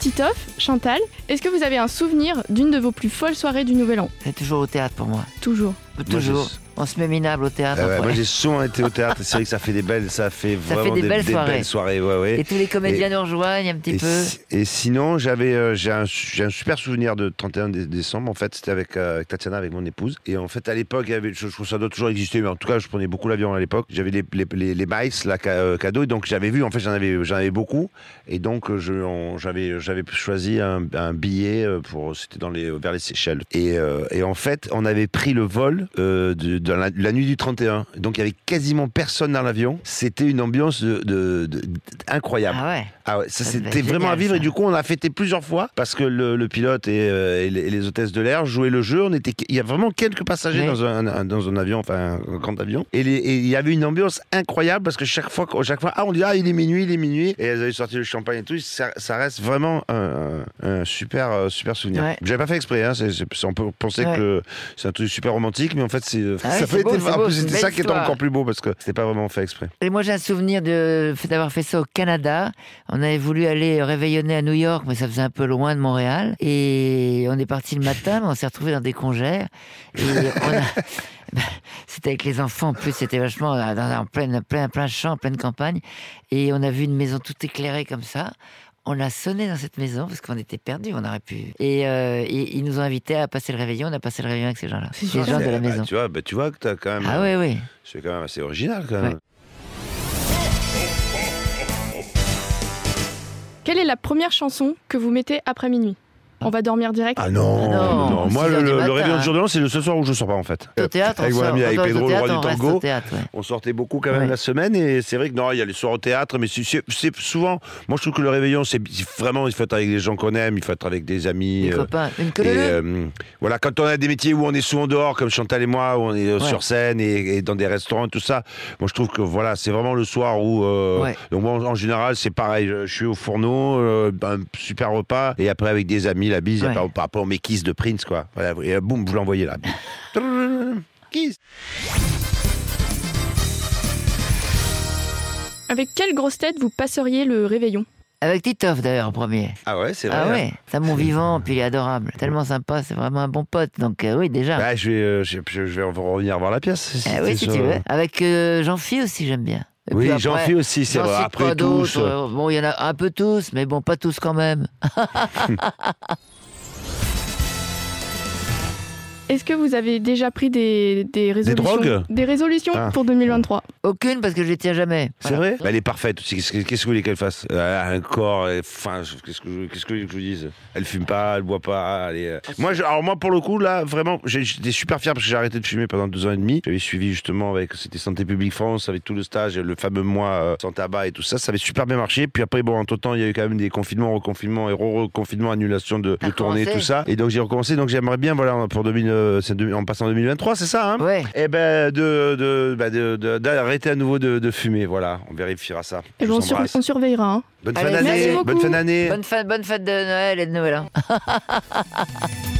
Titoff, Chantal, est-ce que vous avez un souvenir d'une de vos plus folles soirées du Nouvel An? C'est toujours au théâtre pour moi. Toujours. Toujours. On se met minable au théâtre. Ouais, après. moi j'ai souvent été au théâtre, c'est vrai que ça fait des belles, ça fait Ça vraiment fait des belles soirées. belles soirées, ouais, ouais. Et tous les comédiens nous rejoignent un petit Et, peu. si- et sinon, j'avais, euh, j'ai un, super souvenir de 31 dé- décembre. En fait, c'était avec, euh, avec Tatiana, avec mon épouse. Et en fait, à l'époque, il y avait, je, je trouve ça doit toujours exister, mais en tout cas, je prenais beaucoup l'avion à l'époque. J'avais les, les, les, les miles, là, ca- euh, cadeaux. Et donc, j'avais vu, en fait, j'en avais, j'en avais beaucoup. Et donc, je, j'avais, j'avais choisi un, un billet pour, c'était dans les, vers les Seychelles. Et, et en fait, on avait pris le vol de, la, la nuit du 31. Donc, il y avait quasiment personne dans l'avion. C'était une ambiance de, de- de- incroyable. Ah ouais. Ah ouais, ça c'était vraiment à vivre ça. et du coup on a fêté plusieurs fois parce que le, le pilote et, euh, et les, et les hôtesses de l'air jouaient le jeu. On était, il y a vraiment quelques passagers Oui. dans, un, un- dans un avion, enfin un grand avion. Et, les- et il y avait une ambiance incroyable parce que chaque fois, chaque fois, ah on dit ah il est minuit, il est minuit et elles avaient sorti le champagne et tout. Ça, ça reste vraiment un, un super euh, super souvenir. Ouais. J'avais pas fait exprès. Hein, on peut penser Ouais. que c'est un truc super romantique, mais en fait c'est Ah ça beau, c'est en plus, c'était ça qui était histoire. encore plus beau parce que c'était pas vraiment fait exprès. Et moi, j'ai un souvenir d'avoir fait ça au Canada. On avait voulu aller réveillonner à New York, mais ça faisait un peu loin de Montréal. Et on est parti le matin, mais on s'est retrouvé dans des congères. Et on a... Ben, C'était avec les enfants, en plus, c'était vachement euh, dans, en plein, plein, plein champ, en pleine campagne. Et on a vu une maison toute éclairée comme ça. On a sonné dans cette maison parce qu'on était perdus, on aurait pu. Et, euh, et ils nous ont invités à passer le réveillon. On a passé le réveillon avec ces gens-là, C'est les gens de la Bah, maison. tu vois, bah, tu vois que t'as quand même. Ah oui, oui. C'est quand même assez original quand même. Ouais. Quelle est la première chanson que vous mettez après minuit? On va dormir direct Ah non, Ah non, non. Moi, le, le matin, réveillon hein. de jour de l'an, c'est le seul soir où je sors pas en fait. Au théâtre, avec on mon sort- ami, avec Pedro, le roi du tango. au théâtre, ouais. On sortait beaucoup quand même Ouais. la semaine et c'est vrai que non, il y a les soirs au théâtre, mais c'est- souvent. Moi, je trouve que le réveillon, c'est vraiment, il faut être avec des gens qu'on aime, il faut être avec des amis. Des euh, copains. Une et, euh, voilà, quand on a des métiers où on est souvent dehors, comme Chantal et moi, où on est euh, Ouais. sur scène et, et dans des restaurants, tout ça, moi je trouve que voilà, c'est vraiment le soir où. euh, Ouais. Donc moi, en, en général, c'est pareil. Je, je suis au fourneau, euh, un super repas, et après avec des amis, la bise, il a Ouais. par, par rapport aux mes kisses de Prince, quoi. Voilà, et euh, boum, vous l'envoyez là. Kiss. Avec quelle grosse tête vous passeriez le réveillon? Avec Titoff d'ailleurs en premier. Ah ouais, c'est vrai. Ah hein. ouais, c'est un bon vivant, puis il est adorable. Tellement sympa, c'est vraiment un bon pote. Donc euh, oui, déjà. Bah, je, vais, euh, je, je vais revenir voir la pièce. si Eh oui, c'est si tu veux. Avec euh, Jean-Phi aussi, j'aime bien. Et Oui, j'en fais aussi, c'est vrai. Après tous. Euh, Bon, il y en a un peu tous, mais bon, pas tous quand même. Est-ce que vous avez déjà pris des, des résolutions drogues Des résolutions Ah. pour 2023 Aucune parce que je les tiens jamais. C'est Voilà. vrai bah, Elle est parfaite aussi. Qu'est-ce que vous voulez qu'elle fasse Euh, Un corps, enfin, qu'est-ce que, je- qu'est-ce que vous voulez que je vous dise Elle fume pas, elle boit pas. Elle est, euh, Moi, je- alors moi, pour le coup, là, vraiment, j'étais super fier parce que j'ai arrêté de fumer pendant deux ans et demi. J'avais suivi justement avec, c'était Santé publique France, avec tout le stage, le fameux mois euh, sans tabac et tout ça. Ça avait super bien marché. Puis après, bon, entre temps, il y a eu quand même des confinements, reconfinements et re-reconfinements, annulation de, de tournées, tout ça. Et donc j'ai recommencé. Donc j'aimerais bien, voilà, pour 2000, euh, c'est deux- en passant en 2023, c'est ça, hein? Ouais. Eh ben, de, de, bah, de- de- d'arrêter à nouveau de, de fumer, voilà. On vérifiera ça. Ben, on, sur- on surveillera. hein. Bonne Allez, fin merci d'année. Bonne fin d'année. Bonne fête, bonne fête de Noël et de Nouvel An.